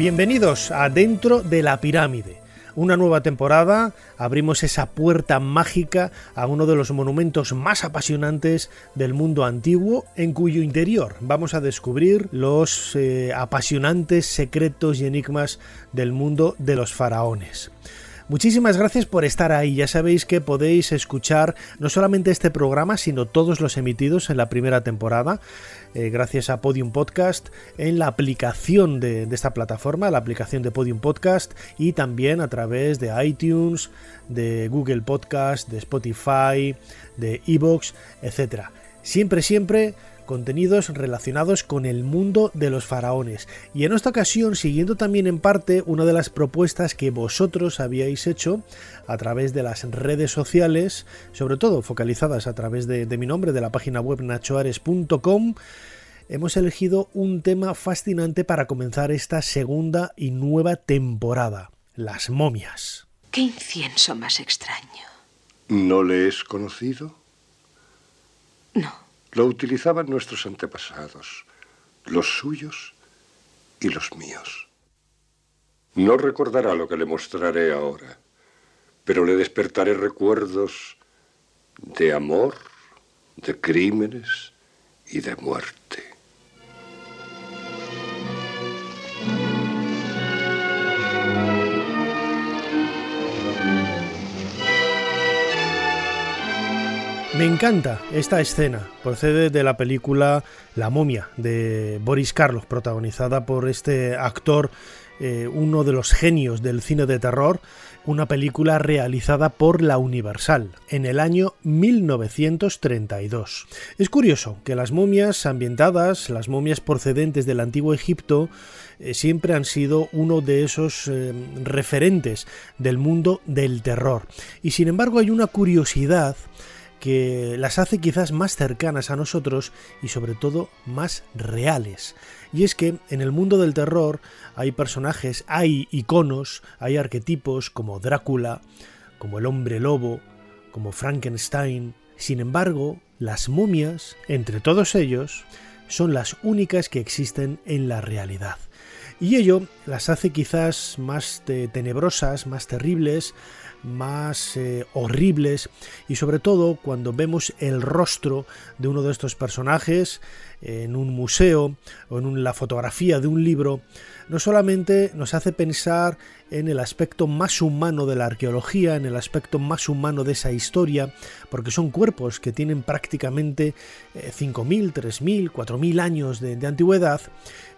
Bienvenidos a Dentro de la Pirámide. Una nueva temporada, abrimos esa puerta mágica a uno de los monumentos más apasionantes del mundo antiguo, en cuyo interior vamos a descubrir los eh, apasionantes secretos y enigmas del mundo de los faraones. Muchísimas gracias por estar ahí. Ya sabéis que podéis escuchar no solamente este programa, sino todos los emitidos en la primera temporada, eh, gracias a Podium Podcast, en la aplicación de, de, esta plataforma, la aplicación de Podium Podcast, y también a través de iTunes, de Google Podcast, de Spotify, de Evox, etc. Siempre, siempre contenidos relacionados con el mundo de los faraones. Y en esta ocasión, siguiendo también en parte una de las propuestas que vosotros habíais hecho a través de las redes sociales, sobre todo focalizadas a través de, de mi nombre, de la página web nachoares.com, hemos elegido un tema fascinante para comenzar esta segunda y nueva temporada, las momias. ¿Qué incienso más extraño? ¿No le es conocido? No. Lo utilizaban nuestros antepasados, los suyos y los míos. No recordará lo que le mostraré ahora, pero le despertaré recuerdos de amor, de crímenes y de muerte. Me encanta esta escena, procede de la película La momia de Boris Karloff, protagonizada por este actor, eh, uno de los genios del cine de terror, una película realizada por la Universal en el año 1932. Es curioso que las momias ambientadas, las momias procedentes del antiguo Egipto, eh, siempre han sido uno de esos eh, referentes del mundo del terror. Y sin embargo hay una curiosidad que las hace quizás más cercanas a nosotros y sobre todo más reales. Y es que en el mundo del terror hay personajes, hay iconos, hay arquetipos como Drácula, como el hombre lobo, como Frankenstein. Sin embargo, las momias, entre todos ellos, son las únicas que existen en la realidad. Y ello las hace quizás más tenebrosas, más terribles, más eh, horribles y sobre todo cuando vemos el rostro de uno de estos personajes en un museo o en la fotografía de un libro, no solamente nos hace pensar en el aspecto más humano de la arqueología, en el aspecto más humano de esa historia, porque son cuerpos que tienen prácticamente 5.000, 3.000, 4.000 años de, de antigüedad,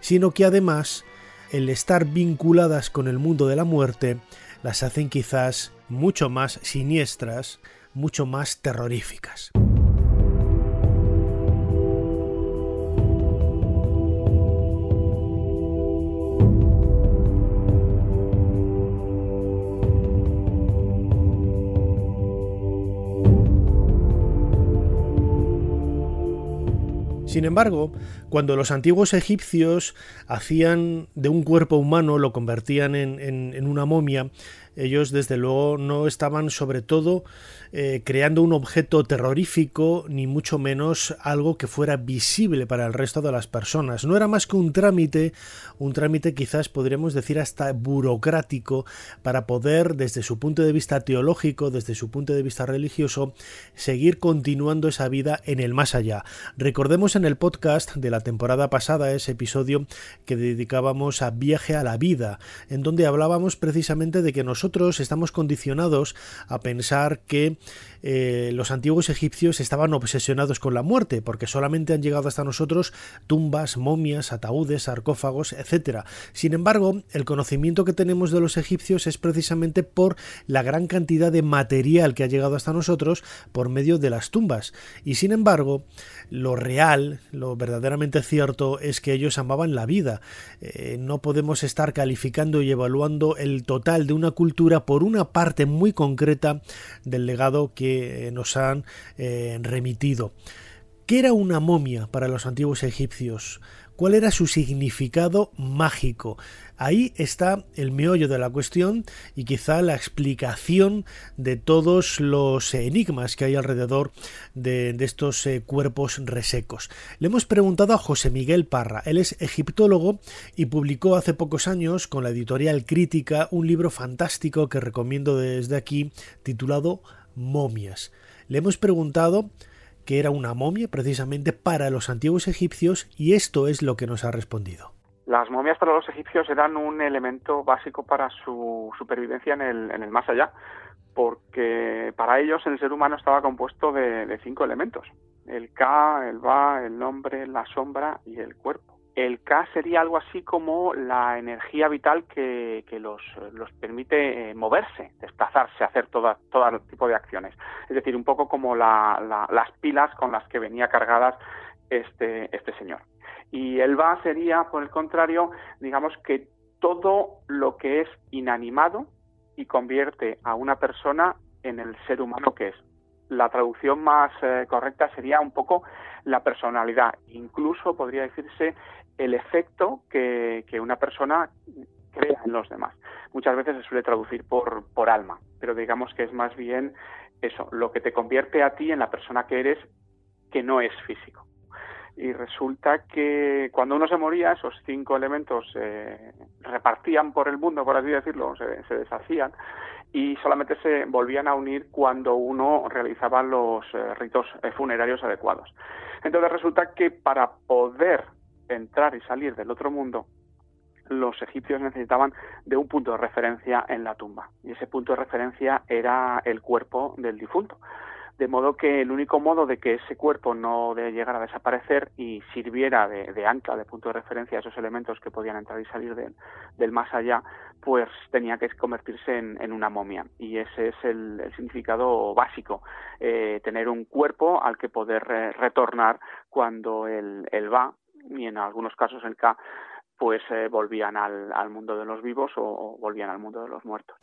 sino que además el estar vinculadas con el mundo de la muerte las hacen quizás mucho más siniestras, mucho más terroríficas. Sin embargo, cuando los antiguos egipcios hacían de un cuerpo humano, lo convertían en, una momia, ellos desde luego no estaban sobre todo eh, creando un objeto terrorífico ni mucho menos algo que fuera visible para el resto de las personas. No era más que un trámite, un trámite quizás podríamos decir hasta burocrático para poder desde su punto de vista teológico, desde su punto de vista religioso, seguir continuando esa vida en el más allá. Recordemos en el podcast de la temporada pasada ese episodio que dedicábamos a viaje a la vida, en donde hablábamos precisamente de que nosotros nosotros estamos condicionados a pensar que eh, los antiguos egipcios estaban obsesionados con la muerte, porque solamente han llegado hasta nosotros tumbas, momias, ataúdes, sarcófagos, etc. Sin embargo, el conocimiento que tenemos de los egipcios es precisamente por la gran cantidad de material que ha llegado hasta nosotros por medio de las tumbas. Y sin embargo, lo real, lo verdaderamente cierto es que ellos amaban la vida. Eh, no podemos estar calificando y evaluando el total de una cultura por una parte muy concreta del legado que eh, nos han eh, remitido. ¿Qué era una momia para los antiguos egipcios? ¿Cuál era su significado mágico? Ahí está el meollo de la cuestión y quizá la explicación de todos los enigmas que hay alrededor de, estos eh, cuerpos resecos. Le hemos preguntado a José Miguel Parra. Él es egiptólogo y publicó hace pocos años con la editorial Crítica un libro fantástico que recomiendo desde aquí titulado momias. Le hemos preguntado qué era una momia precisamente para los antiguos egipcios y esto es lo que nos ha respondido. Las momias para los egipcios eran un elemento básico para su supervivencia en el, en el más allá, porque para ellos el ser humano estaba compuesto de cinco elementos, el Ka, el Ba, el nombre, la sombra y el cuerpo. El K sería algo así como la energía vital que, los, permite eh, moverse, desplazarse, hacer todo, todo tipo de acciones. Es decir, un poco como las pilas con las que venía cargadas este, este señor. Y el Va sería, por el contrario, digamos que todo lo que es inanimado y convierte a una persona en el ser humano que es. La traducción más eh, correcta sería un poco la personalidad. Incluso podría decirse el efecto que, una persona crea en los demás. Muchas veces se suele traducir por, por alma, pero digamos que es más bien eso, lo que te convierte a ti en la persona que eres, que no es físico. Y resulta que cuando uno se moría, esos cinco elementos se repartían por el mundo, por así decirlo, se, se, deshacían y solamente se volvían a unir cuando uno realizaba los eh, ritos eh, funerarios adecuados. Entonces resulta que para poder entrar y salir del otro mundo, los egipcios necesitaban de un punto de referencia en la tumba. Y ese punto de referencia era el cuerpo del difunto. De modo que el único modo de que ese cuerpo no de llegara a desaparecer y sirviera de, ancla, de punto de referencia a esos elementos que podían entrar y salir del más allá, pues tenía que convertirse en, una momia. Y ese es el, significado básico, eh, tener un cuerpo al que poder eh, retornar cuando él va y en algunos casos en K pues eh, volvían al, al, mundo de los vivos o volvían al mundo de los muertos.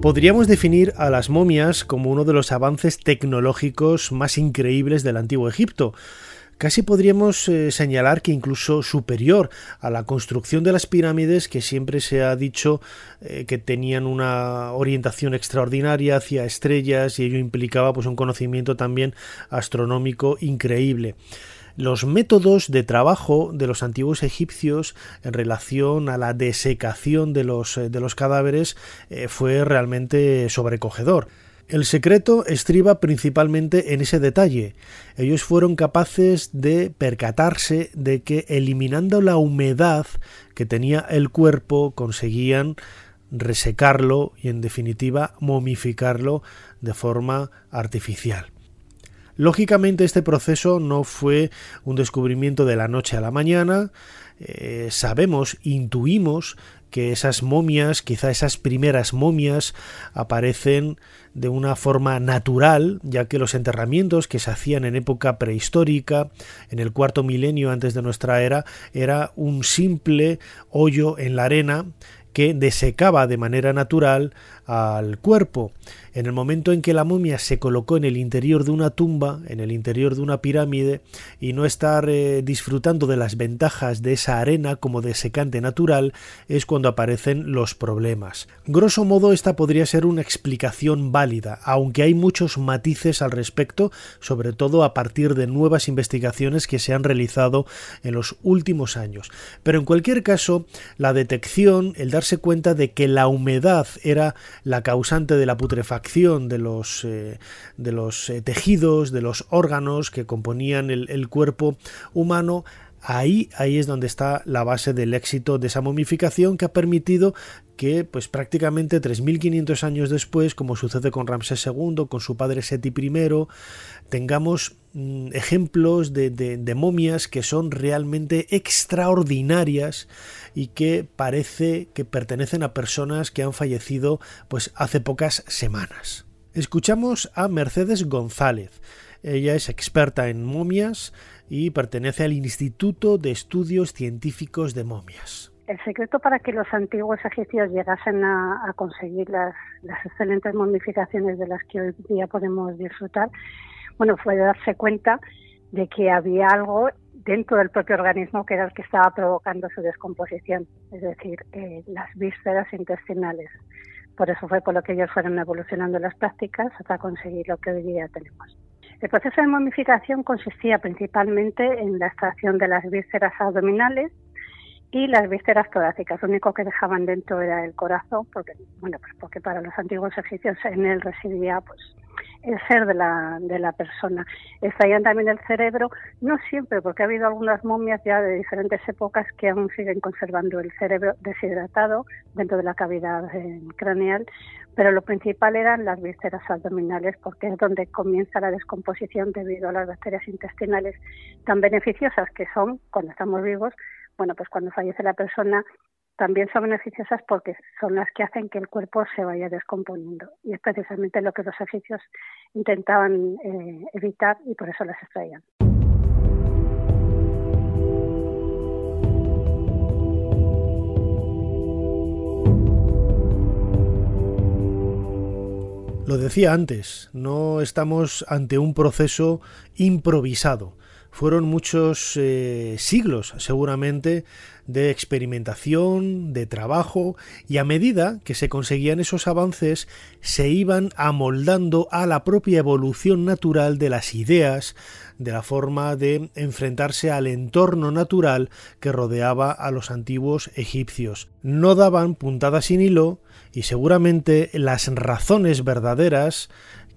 Podríamos definir a las momias como uno de los avances tecnológicos más increíbles del antiguo Egipto. Casi podríamos eh, señalar que incluso superior a la construcción de las pirámides, que siempre se ha dicho eh, que tenían una orientación extraordinaria hacia estrellas y ello implicaba pues un conocimiento también astronómico increíble los métodos de trabajo de los antiguos egipcios en relación a la desecación de los, eh, de los cadáveres eh, fue realmente sobrecogedor. El secreto estriba principalmente en ese detalle. Ellos fueron capaces de percatarse de que eliminando la humedad que tenía el cuerpo conseguían resecarlo y en definitiva momificarlo de forma artificial. Lógicamente este proceso no fue un descubrimiento de la noche a la mañana, eh, sabemos, intuimos que esas momias, quizá esas primeras momias, aparecen de una forma natural, ya que los enterramientos que se hacían en época prehistórica, en el cuarto milenio antes de nuestra era, era un simple hoyo en la arena que desecaba de manera natural al cuerpo. En el momento en que la momia se colocó en el interior de una tumba, en el interior de una pirámide, y no estar eh, disfrutando de las ventajas de esa arena como de secante natural, es cuando aparecen los problemas. Grosso modo, esta podría ser una explicación válida, aunque hay muchos matices al respecto, sobre todo a partir de nuevas investigaciones que se han realizado en los últimos años. Pero en cualquier caso, la detección, el darse cuenta de que la humedad era la causante de la putrefacción de los, eh, de los eh, tejidos, de los órganos que componían el, cuerpo humano, Ahí, ahí es donde está la base del éxito de esa momificación que ha permitido que pues prácticamente 3.500 años después, como sucede con Ramsés II, con su padre Seti I, tengamos mm, ejemplos de, de, momias que son realmente extraordinarias y que parece que pertenecen a personas que han fallecido pues hace pocas semanas. Escuchamos a Mercedes González. Ella es experta en momias y pertenece al Instituto de Estudios Científicos de Momias. El secreto para que los antiguos egipcios llegasen a, conseguir las, excelentes momificaciones de las que hoy día podemos disfrutar, bueno, fue darse cuenta de que había algo dentro del propio organismo que era el que estaba provocando su descomposición, es decir, eh, las vísceras intestinales. Por eso fue por lo que ellos fueron evolucionando las prácticas hasta conseguir lo que hoy día tenemos. El proceso de momificación consistía principalmente en la extracción de las vísceras abdominales y las vísceras torácicas. Lo único que dejaban dentro era el corazón, porque bueno, pues porque para los antiguos egipcios en él residía pues el ser de la, de la persona. Extraían también el cerebro, no siempre, porque ha habido algunas momias ya de diferentes épocas que aún siguen conservando el cerebro deshidratado dentro de la cavidad eh, craneal, pero lo principal eran las vísceras abdominales, porque es donde comienza la descomposición debido a las bacterias intestinales tan beneficiosas que son cuando estamos vivos, bueno, pues cuando fallece la persona también son beneficiosas porque son las que hacen que el cuerpo se vaya descomponiendo. Y es precisamente lo que los egipcios intentaban eh, evitar y por eso las extraían. Lo decía antes, no estamos ante un proceso improvisado fueron muchos eh, siglos seguramente de experimentación, de trabajo, y a medida que se conseguían esos avances, se iban amoldando a la propia evolución natural de las ideas, de la forma de enfrentarse al entorno natural que rodeaba a los antiguos egipcios. No daban puntada sin hilo y seguramente las razones verdaderas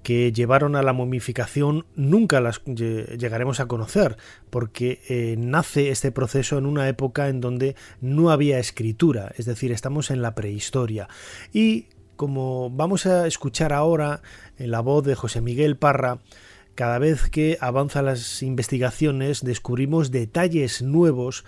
que llevaron a la momificación nunca las llegaremos a conocer, porque eh, nace este proceso en una época en donde no había escritura, es decir, estamos en la prehistoria. Y como vamos a escuchar ahora en la voz de José Miguel Parra, cada vez que avanzan las investigaciones descubrimos detalles nuevos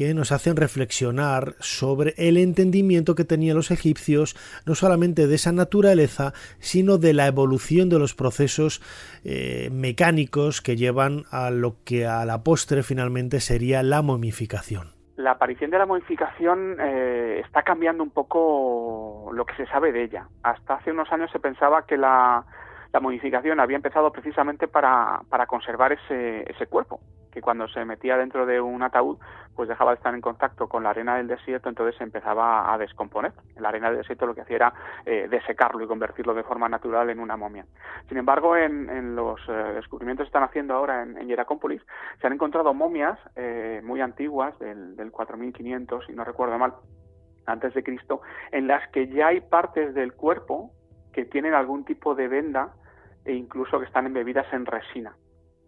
que nos hacen reflexionar sobre el entendimiento que tenían los egipcios no solamente de esa naturaleza, sino de la evolución de los procesos eh, mecánicos que llevan a lo que a la postre finalmente sería la momificación. La aparición de la momificación eh, está cambiando un poco lo que se sabe de ella. Hasta hace unos años se pensaba que la, la modificación había empezado precisamente para, para conservar ese, ese cuerpo, que cuando se metía dentro de un ataúd, pues dejaba de estar en contacto con la arena del desierto, entonces se empezaba a descomponer. La arena del desierto lo que hacía era eh, desecarlo y convertirlo de forma natural en una momia. Sin embargo, en, en los eh, descubrimientos que están haciendo ahora en, en se han encontrado momias eh, muy antiguas, del, del 4500, si no recuerdo mal, antes de Cristo, en las que ya hay partes del cuerpo que tienen algún tipo de venda e incluso que están embebidas en resina.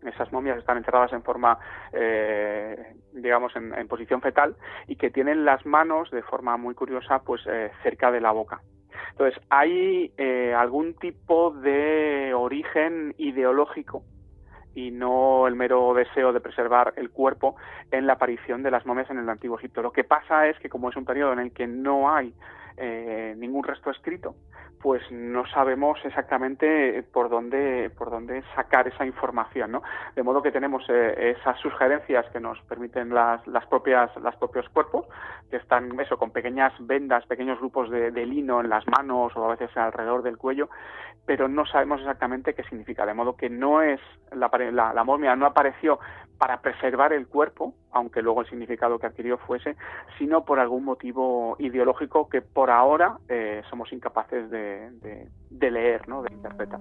Esas momias están enterradas en forma, eh, digamos, en, posición fetal y que tienen las manos de forma muy curiosa, pues eh, cerca de la boca. Entonces, hay eh, algún tipo de origen ideológico y no el mero deseo de preservar el cuerpo en la aparición de las momias en el antiguo Egipto. Lo que pasa es que como es un periodo en el que no hay eh, ningún resto escrito, pues no sabemos exactamente por dónde por dónde sacar esa información, ¿no? De modo que tenemos eh, esas sugerencias que nos permiten las, las propias las propios cuerpos que están eso con pequeñas vendas, pequeños grupos de, lino en las manos o a veces alrededor del cuello, pero no sabemos exactamente qué significa. De modo que no es la, la, la momia no apareció para preservar el cuerpo, aunque luego el significado que adquirió fuese, sino por algún motivo ideológico que por ahora eh, somos incapaces de, de, leer, ¿no? de interpretar.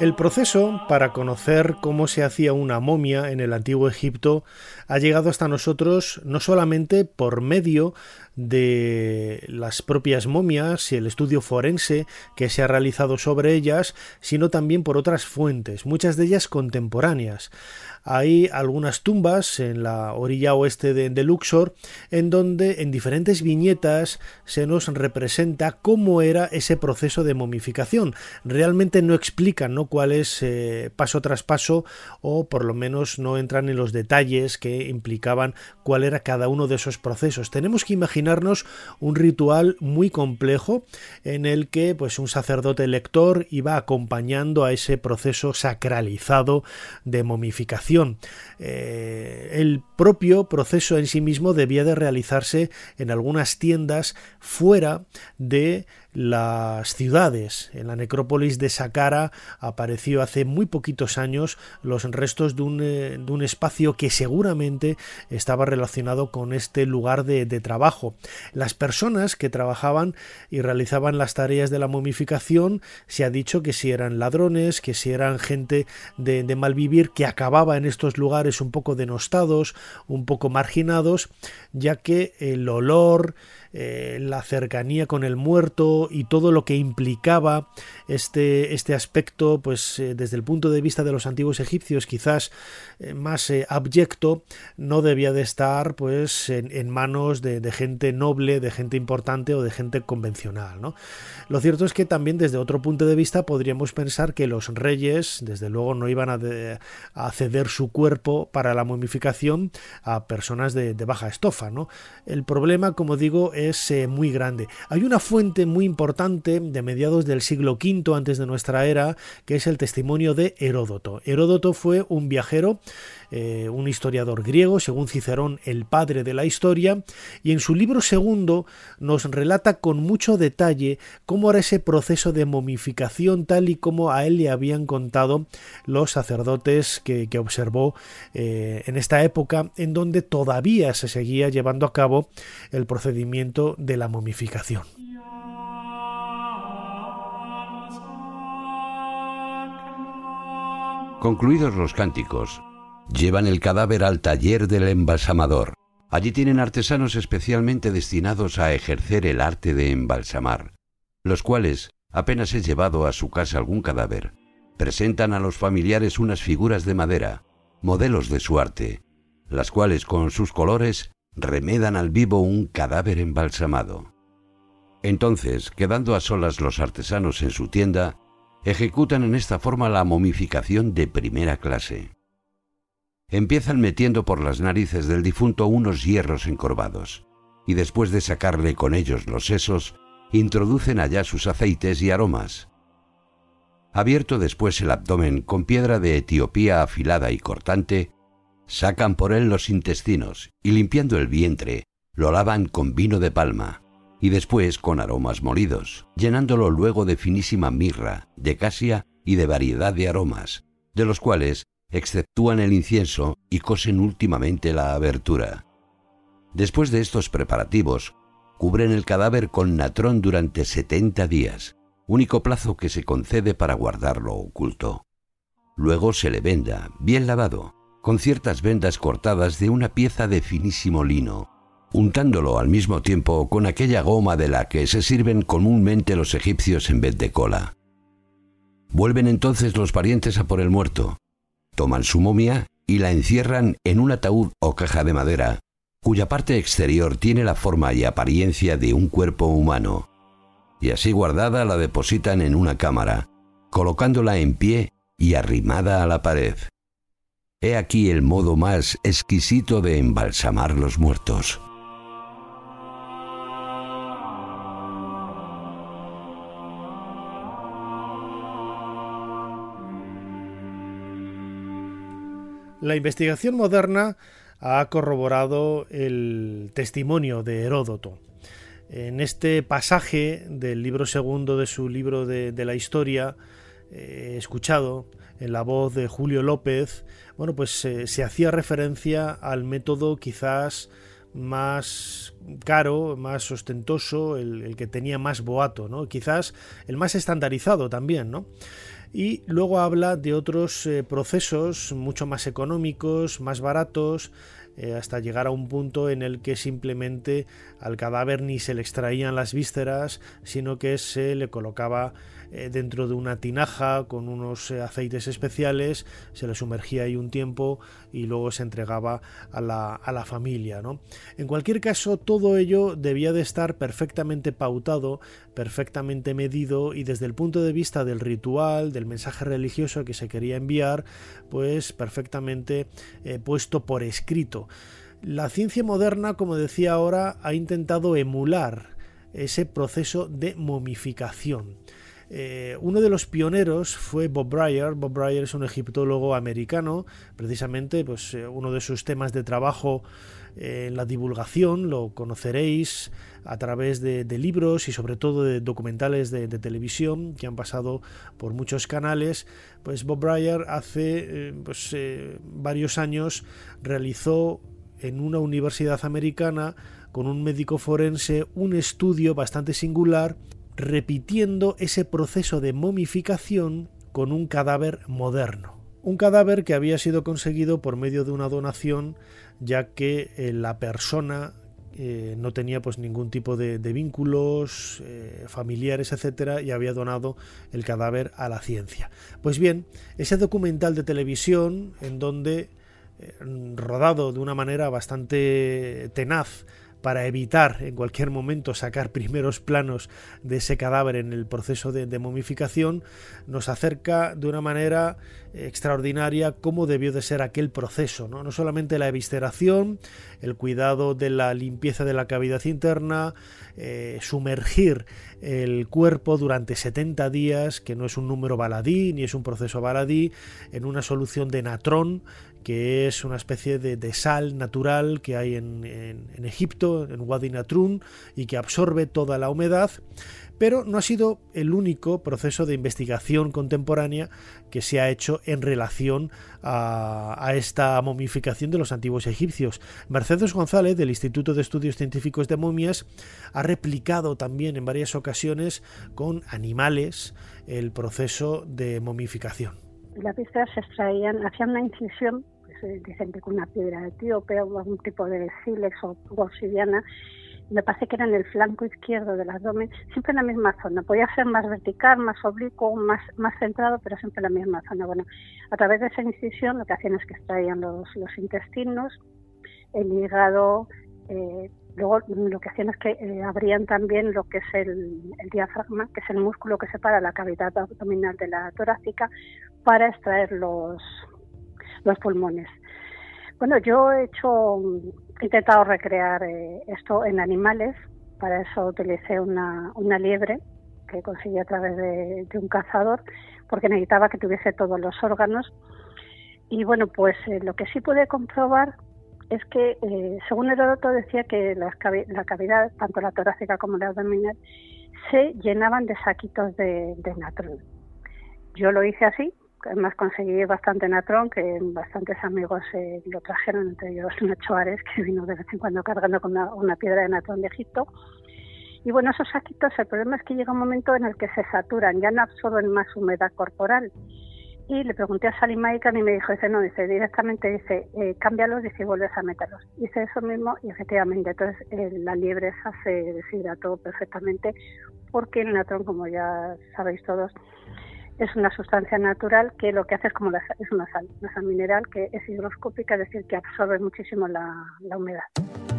El proceso para conocer cómo se hacía una momia en el antiguo Egipto ha llegado hasta nosotros no solamente por medio de las propias momias y el estudio forense que se ha realizado sobre ellas, sino también por otras fuentes, muchas de ellas contemporáneas. Hay algunas tumbas en la orilla oeste de, Luxor en donde en diferentes viñetas se nos representa cómo era ese proceso de momificación. Realmente no explican ¿no? Cuál es eh, paso tras paso o por lo menos no entran en los detalles que implicaban cuál era cada uno de esos procesos. Tenemos que imaginarnos un ritual muy complejo en el que pues un sacerdote lector iba acompañando a ese proceso sacralizado de momificación eh, el propio proceso en sí mismo debía de realizarse en algunas tiendas fuera de las ciudades. En la necrópolis de Saqqara apareció hace muy poquitos años los restos de un, eh, de un espacio que seguramente estaba relacionado con este lugar de, trabajo. Las personas que trabajaban y realizaban las tareas de la momificación se ha dicho que si eran ladrones, que si eran gente de, de malvivir que acababa en estos lugares un poco denostados, un poco marginados, ya que el olor, eh, la cercanía con el muerto y todo lo que implicaba este, este aspecto, pues eh, desde el punto de vista de los antiguos egipcios, quizás eh, más abyecto, no debía de estar pues en, manos de, gente noble, de gente importante o de gente convencional. ¿no? Lo cierto es que también desde otro punto de vista podríamos pensar que los reyes, desde luego, no iban a, ceder su cuerpo para la momificación a personas de, de baja estofa. ¿no? El problema, como digo, es eh, muy grande. Hay una fuente muy importante de mediados del siglo V antes de nuestra era, que es el testimonio de Heródoto. Heródoto fue un viajero, eh, un historiador griego, según Cicerón, el padre de la historia, y en su libro segundo nos relata con mucho detalle cómo era ese proceso de momificación tal y como a él le habían contado los sacerdotes que, observó eh, en esta época en donde todavía se seguía llevando a cabo el procedimiento de la momificación. Concluidos los cánticos, llevan el cadáver al taller del embalsamador. Allí tienen artesanos especialmente destinados a ejercer el arte de embalsamar, los cuales, apenas he llevado a su casa algún cadáver, presentan a los familiares unas figuras de madera, modelos de su arte, las cuales con sus colores remedan al vivo un cadáver embalsamado. Entonces, quedando a solas los artesanos en su tienda, ejecutan en esta forma la momificación de primera clase. Empiezan metiendo por las narices del difunto unos hierros encorvados, y después de sacarle con ellos los sesos, introducen allá sus aceites y aromas. Abierto después el abdomen con piedra de Etiopía afilada y cortante, sacan por él los intestinos y limpiando el vientre, lo lavan con vino de palma y después con aromas molidos, llenándolo luego de finísima mirra, de casia y de variedad de aromas, de los cuales exceptúan el incienso y cosen últimamente la abertura. Después de estos preparativos, cubren el cadáver con natrón durante setenta días, único plazo que se concede para guardarlo oculto. Luego se le venda, bien lavado, con ciertas vendas cortadas de una pieza de finísimo lino, untándolo al mismo tiempo con aquella goma de la que se sirven comúnmente los egipcios en vez de cola. Vuelven entonces los parientes a por el muerto, toman su momia y la encierran en un ataúd o caja de madera, cuya parte exterior tiene la forma y apariencia de un cuerpo humano, y así guardada la depositan en una cámara, colocándola en pie y arrimada a la pared. He aquí el modo más exquisito de embalsamar los muertos. La investigación moderna ha corroborado el testimonio de Heródoto. En este pasaje del libro segundo de su libro de, la historia, eh, escuchado en la voz de Julio López, bueno, pues eh, se hacía referencia al método quizás más caro, más ostentoso, el, el, que tenía más boato, ¿no? Quizás el más estandarizado también, ¿no? Y luego habla de otros eh, procesos mucho más económicos, más baratos, eh, hasta llegar a un punto en el que simplemente al cadáver ni se le extraían las vísceras, sino que se le colocaba eh, dentro de una tinaja con unos eh, aceites especiales, se le sumergía ahí un tiempo y luego se entregaba a la, a la familia. ¿no? En cualquier caso, todo ello debía de estar perfectamente pautado, perfectamente medido y desde el punto de vista del ritual, del mensaje religioso que se quería enviar, pues perfectamente eh, puesto por escrito. La ciencia moderna, como decía ahora, ha intentado emular ese proceso de momificación. Eh, uno de los pioneros fue Bob Breyer. Bob Breyer es un egiptólogo americano. Precisamente, pues eh, uno de sus temas de trabajo eh, en la divulgación lo conoceréis a través de, libros y sobre todo de documentales de, televisión que han pasado por muchos canales. Pues Bob Breyer hace pues, varios años realizó en una universidad americana con un médico forense un estudio bastante singular repitiendo ese proceso de momificación con un cadáver moderno. Un cadáver que había sido conseguido por medio de una donación, ya que eh, la persona eh, no tenía pues ningún tipo de, vínculos eh, familiares, etcétera, y había donado el cadáver a la ciencia. Pues bien, ese documental de televisión, en donde rodado de una manera bastante tenaz, para evitar en cualquier momento sacar primeros planos de ese cadáver en el proceso de, momificación, nos acerca de una manera extraordinaria cómo debió de ser aquel proceso, no, no solamente la evisceración, el cuidado de la limpieza de la cavidad interna, eh, sumergir el cuerpo durante 70 días, que no es un número baladí ni es un proceso baladí, en una solución de natrón que es una especie de, sal natural que hay en, Egipto, en Wadi Natrun, y que absorbe toda la humedad, pero no ha sido el único proceso de investigación contemporánea que se ha hecho en relación a, esta momificación de los antiguos egipcios. Mercedes González, del Instituto de Estudios Científicos de Momias, ha replicado también en varias ocasiones con animales el proceso de momificación las vísceras se extraían, hacían una incisión, pues, dicen que con una piedra etíope o algún tipo de sílex o obsidiana, me parece que era en el flanco izquierdo del abdomen, siempre en la misma zona. Podía ser más vertical, más oblicuo, más, más centrado, pero siempre en la misma zona. Bueno, a través de esa incisión lo que hacían es que extraían los, los intestinos, el hígado, eh, Luego lo que hacían es que eh, abrían también lo que es el, diafragma, que es el músculo que separa la cavidad abdominal de la torácica, para extraer los, los pulmones. Bueno, yo he hecho, he intentado recrear eh, esto en animales, para eso utilicé una, una liebre que conseguí a través de, un cazador, porque necesitaba que tuviese todos los órganos. Y bueno, pues eh, lo que sí pude comprobar es que, eh, según Heródoto, decía que la cavidad, tanto la torácica como la abdominal, se llenaban de saquitos de, natrón. Yo lo hice así, además conseguí bastante natrón, que bastantes amigos eh, lo trajeron, entre ellos Nacho Ares, que vino de vez en cuando cargando con una, una piedra de natrón de Egipto. Y bueno, esos saquitos, el problema es que llega un momento en el que se saturan, ya no absorben más humedad corporal y le pregunté a Sally Maikan y me dijo, dice, no, dice, directamente dice, eh, cámbialos y si vuelves a meterlos. Hice eso mismo y efectivamente, entonces eh, la liebre esa se deshidrató perfectamente porque el natrón, como ya sabéis todos, es una sustancia natural que lo que hace es como la, es una sal, una sal mineral que es higroscópica, es decir, que absorbe muchísimo la, la humedad.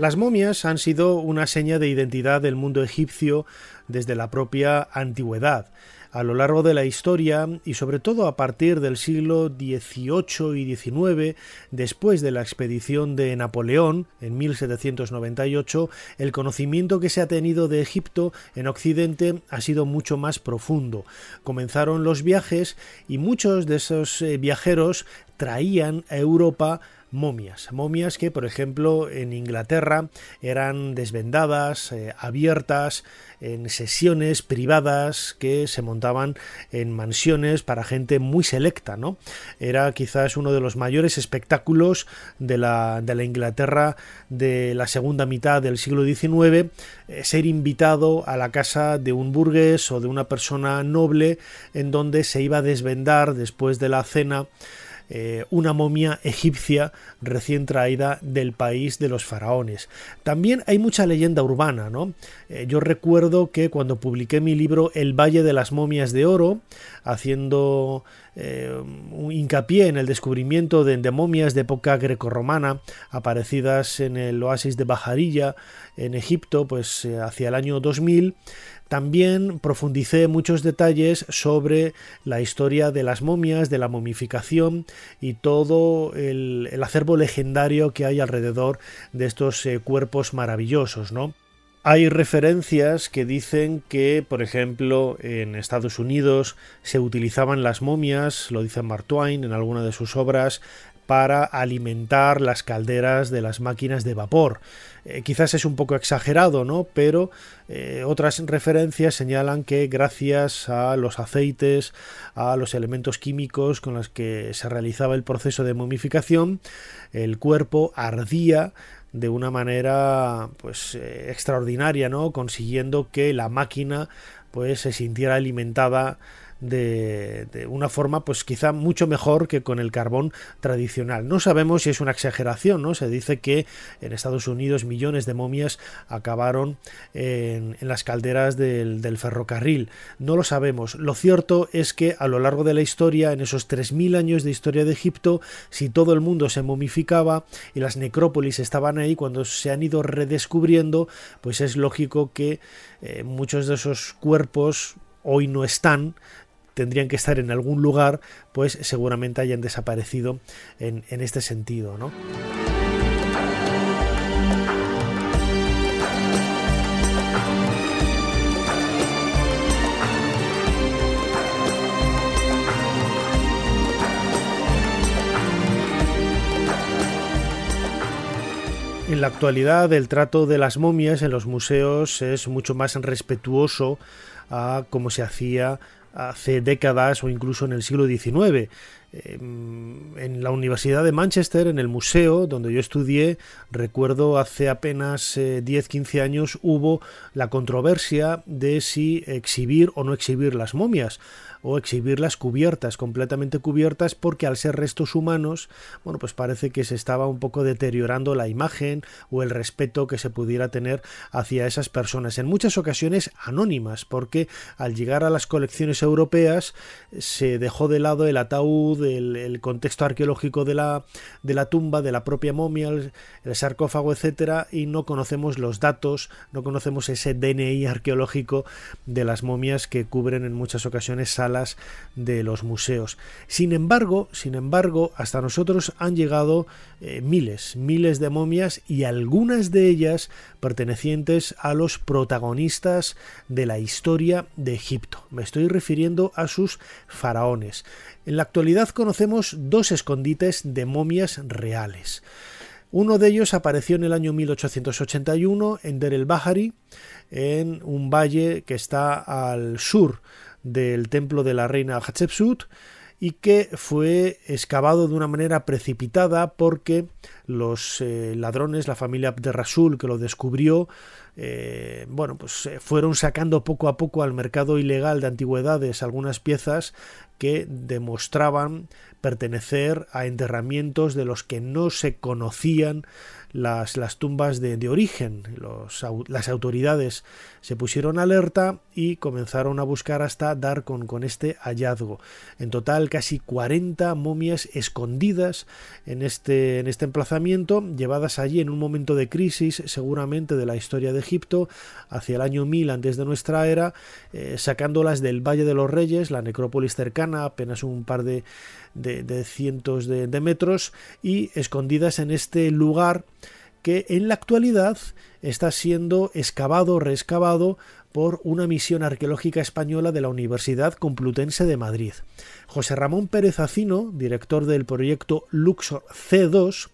Las momias han sido una seña de identidad del mundo egipcio desde la propia antigüedad. A lo largo de la historia y sobre todo a partir del siglo XVIII y XIX, después de la expedición de Napoleón en 1798, el conocimiento que se ha tenido de Egipto en Occidente ha sido mucho más profundo. Comenzaron los viajes y muchos de esos eh, viajeros traían a Europa momias. Momias que, por ejemplo, en Inglaterra eran desvendadas, eh, abiertas, en sesiones privadas que se montaban en mansiones para gente muy selecta, ¿no? Era quizás uno de los mayores espectáculos de la, de la Inglaterra de la segunda mitad del siglo XIX, eh, ser invitado a la casa de un burgués o de una persona noble en donde se iba a desvendar después de la cena eh, una momia egipcia recién traída del país de los faraones. También hay mucha leyenda urbana, ¿no? Eh, yo recuerdo que cuando publiqué mi libro El Valle de las Momias de Oro, haciendo eh, un hincapié en el descubrimiento de, de momias de época grecorromana aparecidas en el oasis de Bajarilla en Egipto, pues hacia el año 2000, también profundicé muchos detalles sobre la historia de las momias, de la momificación y todo el, acervo legendario que hay alrededor de estos eh, cuerpos maravillosos, ¿no? Hay referencias que dicen que, por ejemplo, en Estados Unidos se utilizaban las momias, lo dice Mark Twain en alguna de sus obras, para alimentar las calderas de las máquinas de vapor. Eh, quizás es un poco exagerado, ¿no? Pero eh, otras referencias señalan que gracias a los aceites, a los elementos químicos con los que se realizaba el proceso de momificación, el cuerpo ardía de una manera pues eh, extraordinaria, ¿no? consiguiendo que la máquina pues se sintiera alimentada de, una forma pues quizá mucho mejor que con el carbón tradicional. No sabemos si es una exageración, ¿no? Se dice que en Estados Unidos millones de momias acabaron en, las calderas del, ferrocarril. No lo sabemos. Lo cierto es que a lo largo de la historia, en esos 3.000 años de historia de Egipto, si todo el mundo se momificaba y las necrópolis estaban ahí, cuando se han ido redescubriendo, pues es lógico que eh, muchos de esos cuerpos hoy no están, tendrían que estar en algún lugar, pues seguramente hayan desaparecido en, en este sentido, ¿no? En la actualidad el trato de las momias en los museos es mucho más respetuoso a cómo se hacía hace décadas o incluso en el siglo XIX. Em, en la Universidad de Manchester, en el museo donde yo estudié, recuerdo hace apenas 10-15 eh, años hubo la controversia de si exhibir o no exhibir las momias o exhibirlas cubiertas, completamente cubiertas, porque al ser restos humanos, bueno, pues parece que se estaba un poco deteriorando la imagen o el respeto que se pudiera tener hacia esas personas, en muchas ocasiones anónimas, porque al llegar a las colecciones europeas se dejó de lado el ataúd, el, contexto arqueológico de la, de la tumba, de la propia momia, el, sarcófago, etcétera, y no conocemos los datos, no conocemos ese DNI arqueológico de las momias que cubren en muchas ocasiones de los museos. Sin embargo, sin embargo, hasta nosotros han llegado eh, miles, miles de momias y algunas de ellas pertenecientes a los protagonistas de la historia de Egipto. Me estoy refiriendo a sus faraones. En la actualidad conocemos dos escondites de momias reales. Uno de ellos apareció en el año 1881 en Der el Bahari, en un valle que está al sur del templo de la reina Hatshepsut y que fue excavado de una manera precipitada porque los eh, ladrones, la familia Abderrasul que lo descubrió, eh, bueno, pues eh, fueron sacando poco a poco al mercado ilegal de antigüedades algunas piezas que demostraban pertenecer a enterramientos de los que no se conocían las, las tumbas de, origen. las autoridades se pusieron alerta y comenzaron a buscar hasta dar con, con este hallazgo. En total, casi 40 momias escondidas en este, en este emplazamiento, llevadas allí en un momento de crisis, seguramente de la historia de Egipto, hacia el año 1000 antes de nuestra era, eh, sacándolas del Valle de los Reyes, la necrópolis cercana, apenas un par de, de, cientos de, metros y escondidas en este lugar que en la actualidad está siendo excavado, reexcavado por una misión arqueológica española de la Universidad Complutense de Madrid. José Ramón Pérez Acino, director del proyecto Luxor C2,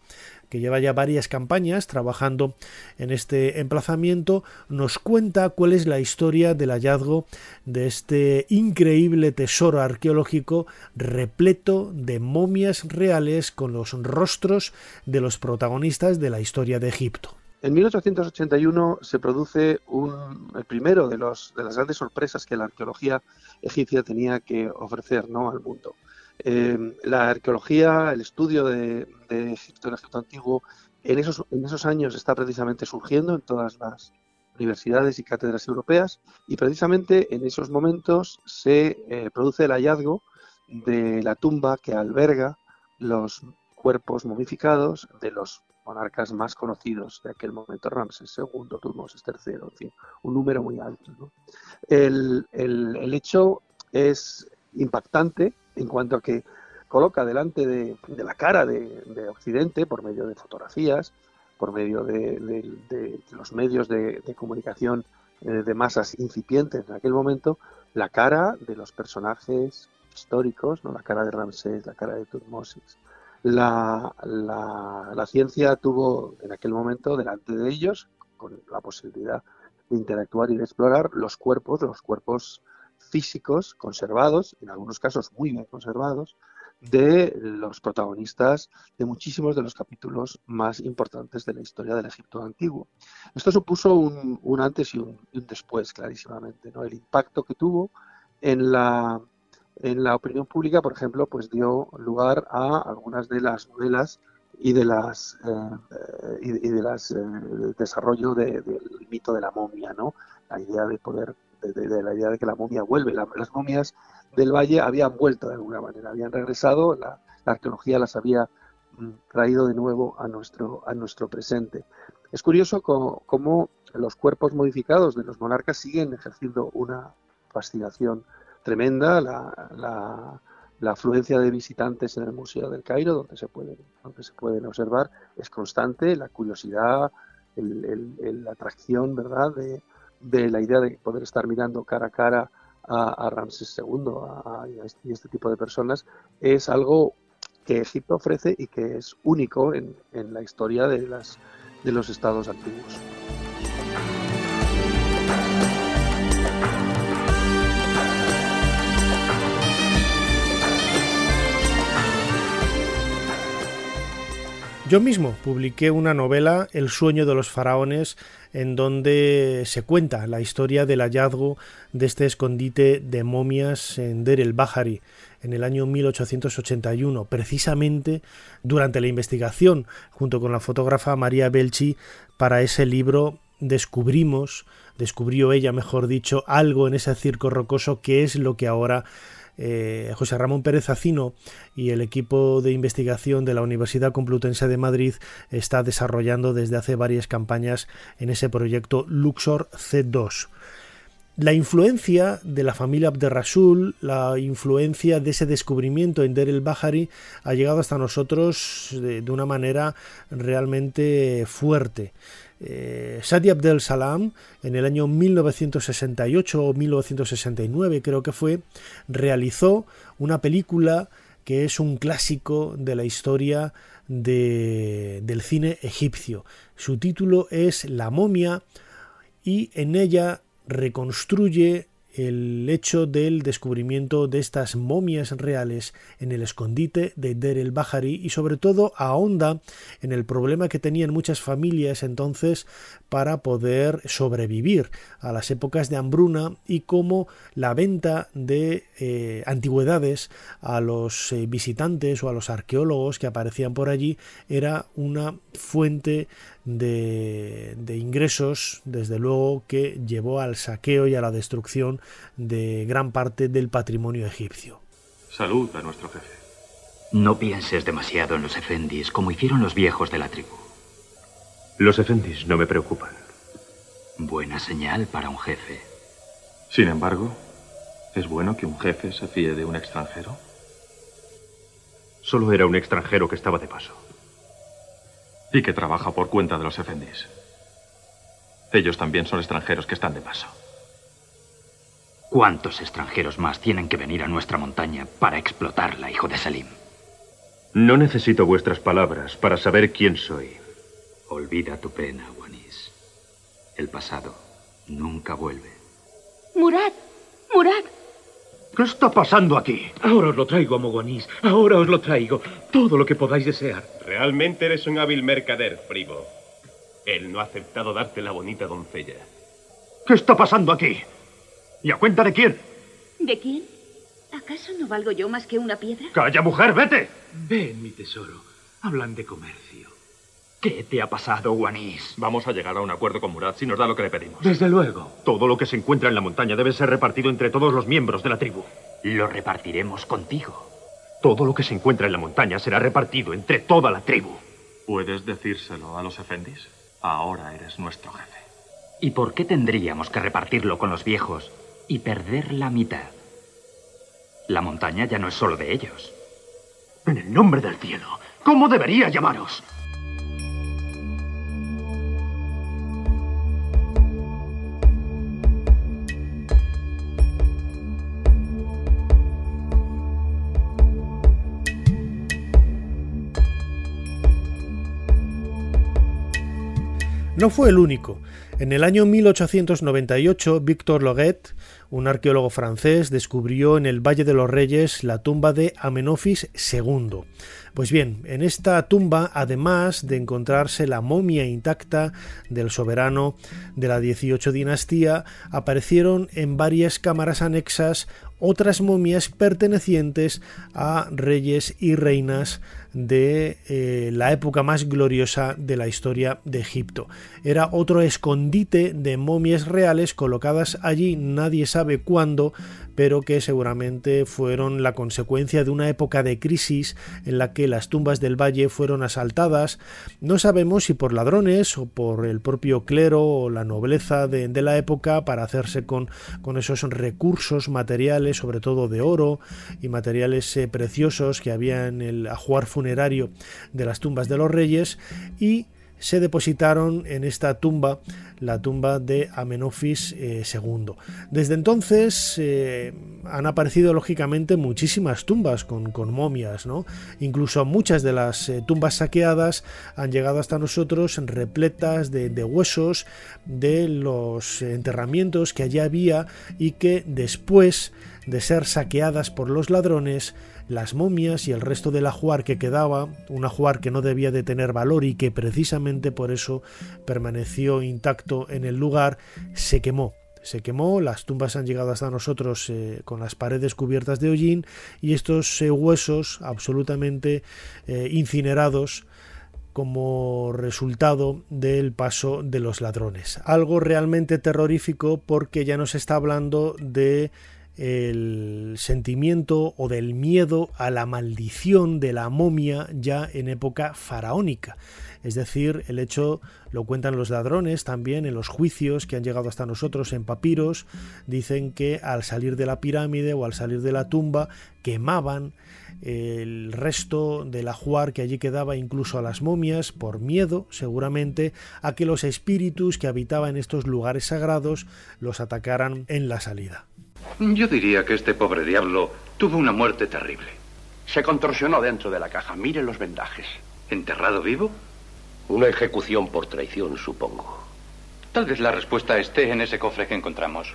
que lleva ya varias campañas trabajando en este emplazamiento, nos cuenta cuál es la historia del hallazgo de este increíble tesoro arqueológico repleto de momias reales con los rostros de los protagonistas de la historia de Egipto. En 1881 se produce un, el primero de, los, de las grandes sorpresas que la arqueología egipcia tenía que ofrecer ¿no? al mundo. Em, la arqueología, el estudio de, Egipto, Egipto antiguo, en esos, años está precisamente surgiendo en todas las universidades y cátedras europeas y precisamente en esos momentos se eh, produce el hallazgo de la tumba que alberga los cuerpos momificados de los monarcas más conocidos de aquel momento, Ramses II, Tutmosis III, en fin, un número muy alto. El, el, hecho es impactante en cuanto a que coloca delante de, la cara de, Occidente, por medio de fotografías, por medio de, los medios de, comunicación eh, de masas incipientes en aquel momento, la cara de los personajes históricos, ¿no? la cara de Ramsés, la cara de Tutmosis. La, la, ciencia tuvo en aquel momento delante de ellos, con la posibilidad de interactuar y de explorar los cuerpos, los cuerpos físicos conservados, en algunos casos muy bien conservados, de los protagonistas de muchísimos de los capítulos más importantes de la historia del Egipto antiguo. Esto supuso un, antes y un, después, clarísimamente. ¿no? El impacto que tuvo en la, opinión pública, por ejemplo, pues dio lugar a algunas de las novelas y de las eh, y, de las eh, desarrollo del mito de la momia, ¿no? La idea de poder de, la idea de que la momia vuelve. las momias del valle habían vuelto de alguna manera, habían regresado, la, arqueología las había mm, traído de nuevo a nuestro, a nuestro presente. Es curioso cómo, los cuerpos modificados de los monarcas siguen ejerciendo una fascinación tremenda. La, afluencia de visitantes en el Museo del Cairo, donde se pueden, donde se pueden observar, es constante. La curiosidad, la atracción, ¿verdad?, de la idea de poder estar mirando cara a cara a, Ramses II este, y a este tipo de personas es algo que Egipto ofrece y que es único en, en la historia de, las, de los estados antiguos. Yo mismo publiqué una novela, El sueño de los faraones, en donde se cuenta la historia del hallazgo de este escondite de momias en Der el Bahari en el año 1881, precisamente durante la investigación, junto con la fotógrafa María Belchi, para ese libro descubrimos, descubrió ella, mejor dicho, algo en ese circo rocoso que es lo que ahora eh, José Ramón Pérez Acino y el equipo de investigación de la Universidad Complutense de Madrid está desarrollando desde hace varias campañas en ese proyecto Luxor C2 la influencia de la familia Abderrasul, la influencia de ese descubrimiento en Der el Bahari ha llegado hasta nosotros de, una manera realmente fuerte. Eh, Sadi Abdel Salam, en el año 1968 o 1969 creo que fue, realizó una película que es un clásico de la historia del cine egipcio. Su título es La momia y en ella reconstruye el hecho del descubrimiento de estas momias reales en el escondite de Der el Bahari y sobre todo ahonda en el problema que tenían muchas familias entonces para poder sobrevivir a las épocas de hambruna y cómo la venta de eh, antigüedades a los eh, visitantes o a los arqueólogos que aparecían por allí era una fuente de, ingresos, desde luego, que llevó al saqueo y a la destrucción de gran parte del patrimonio egipcio. Salud a nuestro jefe. No pienses demasiado en los efendis, como hicieron los viejos de la tribu. Los efendis no me preocupan. Buena señal para un jefe. Sin embargo, ¿es bueno que un jefe se fíe de un extranjero? Solo era un extranjero que estaba de paso y que trabaja por cuenta de los efendis. Ellos también son extranjeros que están de paso. ¿Cuántos extranjeros más tienen que venir a nuestra montaña para explotarla, hijo de Salim? No necesito vuestras palabras para saber quién soy. Olvida tu pena, Wanis. El pasado nunca vuelve. Murad, Murad, ¿Qué está pasando aquí? Ahora os lo traigo, Mogonis. Ahora os lo traigo. Todo lo que podáis desear. Realmente eres un hábil mercader, primo. Él no ha aceptado darte la bonita doncella. ¿Qué está pasando aquí? ¿Y a cuenta de quién? ¿De quién? ¿Acaso no valgo yo más que una piedra? ¡Calla, mujer! ¡Vete! Ven, mi tesoro. Hablan de comercio. ¿Qué te ha pasado, Wanis? Vamos a llegar a un acuerdo con Murad si nos da lo que le pedimos. Desde luego. Todo lo que se encuentra en la montaña debe ser repartido entre todos los miembros de la tribu. Lo repartiremos contigo. Todo lo que se encuentra en la montaña será repartido entre toda la tribu. ¿Puedes decírselo a los efendis? Ahora eres nuestro jefe. ¿Y por qué tendríamos que repartirlo con los viejos y perder la mitad? La montaña ya no es solo de ellos. En el nombre del cielo, ¿cómo debería llamaros? No fue el único. En el año 1898, Victor Loguet, un arqueólogo francés, descubrió en el Valle de los Reyes la tumba de Amenofis II. Pues bien, en esta tumba, además de encontrarse la momia intacta del soberano de la 18 dinastía, aparecieron en varias cámaras anexas otras momias pertenecientes a reyes y reinas de eh, la época más gloriosa de la historia de Egipto. Era otro de momias reales colocadas allí, nadie sabe cuándo, pero que seguramente fueron la consecuencia de una época de crisis en la que las tumbas del valle fueron asaltadas. No sabemos si por ladrones o por el propio clero o la nobleza de, la época para hacerse con, con, esos recursos materiales, sobre todo de oro y materiales eh, preciosos que había en el ajuar funerario de las tumbas de los reyes y se depositaron en esta tumba, la tumba de Amenofis II. Eh, Desde entonces eh, han aparecido lógicamente muchísimas tumbas con, momias, ¿no? Incluso muchas de las eh, tumbas saqueadas han llegado hasta nosotros repletas de, de huesos de los enterramientos que allí había y que después de ser saqueadas por los ladrones, las momias y el resto del ajuar que quedaba, un ajuar que no debía de tener valor y que precisamente por eso permaneció intacto en el lugar, se quemó se quemó, las tumbas han llegado hasta nosotros eh, con las paredes cubiertas de hollín y estos eh, huesos absolutamente eh, incinerados como resultado del paso de los ladrones. Algo realmente terrorífico porque ya nos está hablando de el sentimiento o del miedo a la maldición de la momia ya en época faraónica. Es decir, el hecho lo cuentan los ladrones también en los juicios que han llegado hasta nosotros en papiros. Dicen que al salir de la pirámide o al salir de la tumba quemaban el resto del ajuar que allí quedaba incluso a las momias por miedo seguramente a que los espíritus que habitaban estos lugares sagrados los atacaran en la salida. Yo diría que este pobre diablo tuvo una muerte terrible. Se contorsionó dentro de la caja. Mire los vendajes. ¿Enterrado vivo? Una ejecución por traición, supongo. Tal vez la respuesta esté en ese cofre que encontramos.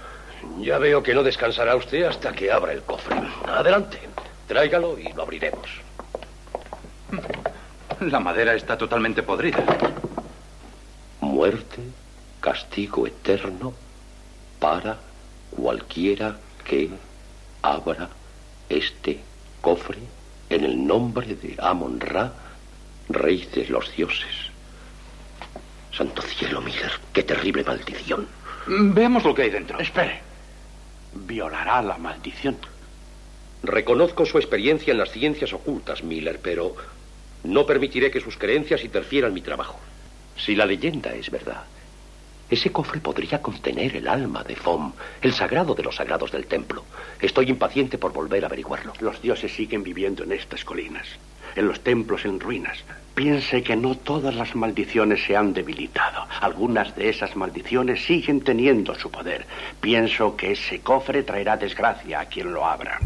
Ya veo que no descansará usted hasta que abra el cofre. Adelante, tráigalo y lo abriremos. La madera está totalmente podrida. Muerte, castigo eterno para cualquiera que abra este cofre en el nombre de Amon Ra, rey de los dioses. Santo cielo, Miller, qué terrible maldición. Veamos lo que hay dentro. Espere. Violará la maldición. Reconozco su experiencia en las ciencias ocultas, Miller, pero no permitiré que sus creencias interfieran mi trabajo. Si la leyenda es verdad, ese cofre podría contener el alma de Fom, el sagrado de los sagrados del templo. Estoy impaciente por volver a averiguarlo. Los dioses siguen viviendo en estas colinas, en los templos en ruinas. Piense que no todas las maldiciones se han debilitado. Algunas de esas maldiciones siguen teniendo su poder. Pienso que ese cofre traerá desgracia a quien lo abra.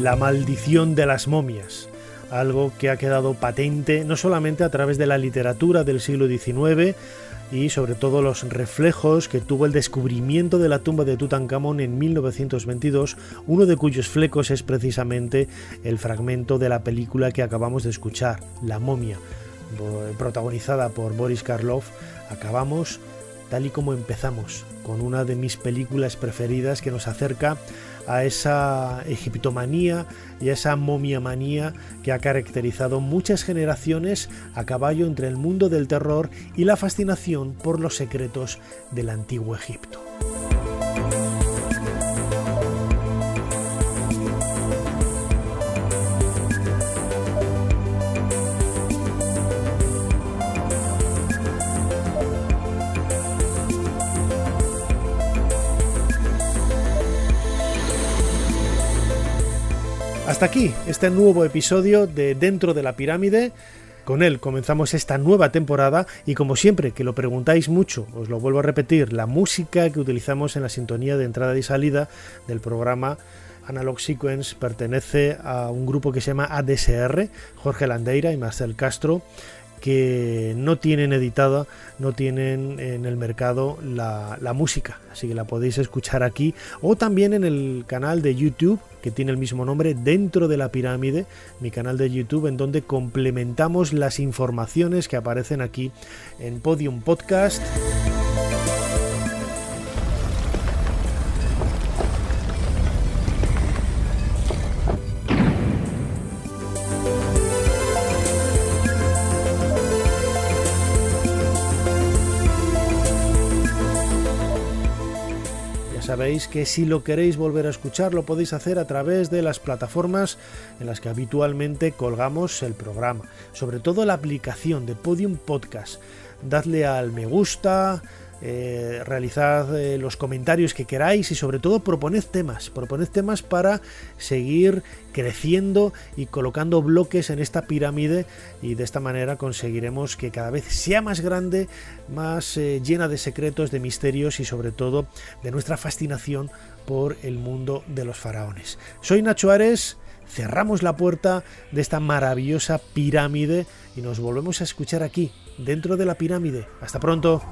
La maldición de las momias, algo que ha quedado patente no solamente a través de la literatura del siglo XIX, y sobre todo los reflejos que tuvo el descubrimiento de la tumba de Tutankamón en 1922, uno de cuyos flecos es precisamente el fragmento de la película que acabamos de escuchar, La momia, protagonizada por Boris Karloff. Acabamos tal y como empezamos, con una de mis películas preferidas que nos acerca a esa egiptomanía y a esa momiamanía que ha caracterizado muchas generaciones a caballo entre el mundo del terror y la fascinación por los secretos del antiguo Egipto. Hasta aquí este nuevo episodio de Dentro de la Pirámide. Con él comenzamos esta nueva temporada y como siempre que lo preguntáis mucho, os lo vuelvo a repetir, la música que utilizamos en la sintonía de entrada y salida del programa Analog Sequence pertenece a un grupo que se llama ADSR, Jorge Landeira y Marcel Castro, que no tienen editada, no tienen en el mercado la, la, música, así que la podéis escuchar aquí o también en el canal de YouTube que tiene el mismo nombre dentro de la pirámide, mi canal de YouTube en donde complementamos las informaciones que aparecen aquí en Podium Podcast. Que si lo queréis volver a escuchar lo podéis hacer a través de las plataformas en las que habitualmente colgamos el programa, sobre todo la aplicación de Podium Podcast. Dadle al me gusta, eh, realizad eh, los comentarios que queráis y sobre todo proponed temas, proponed temas para seguir creciendo y colocando bloques en esta pirámide y de esta manera conseguiremos que cada vez sea más grande, más eh, llena de secretos, de misterios y sobre todo de nuestra fascinación por el mundo de los faraones. Soy Nacho Ares cerramos la puerta de esta maravillosa pirámide y nos volvemos a escuchar aquí, dentro de la pirámide. Hasta pronto.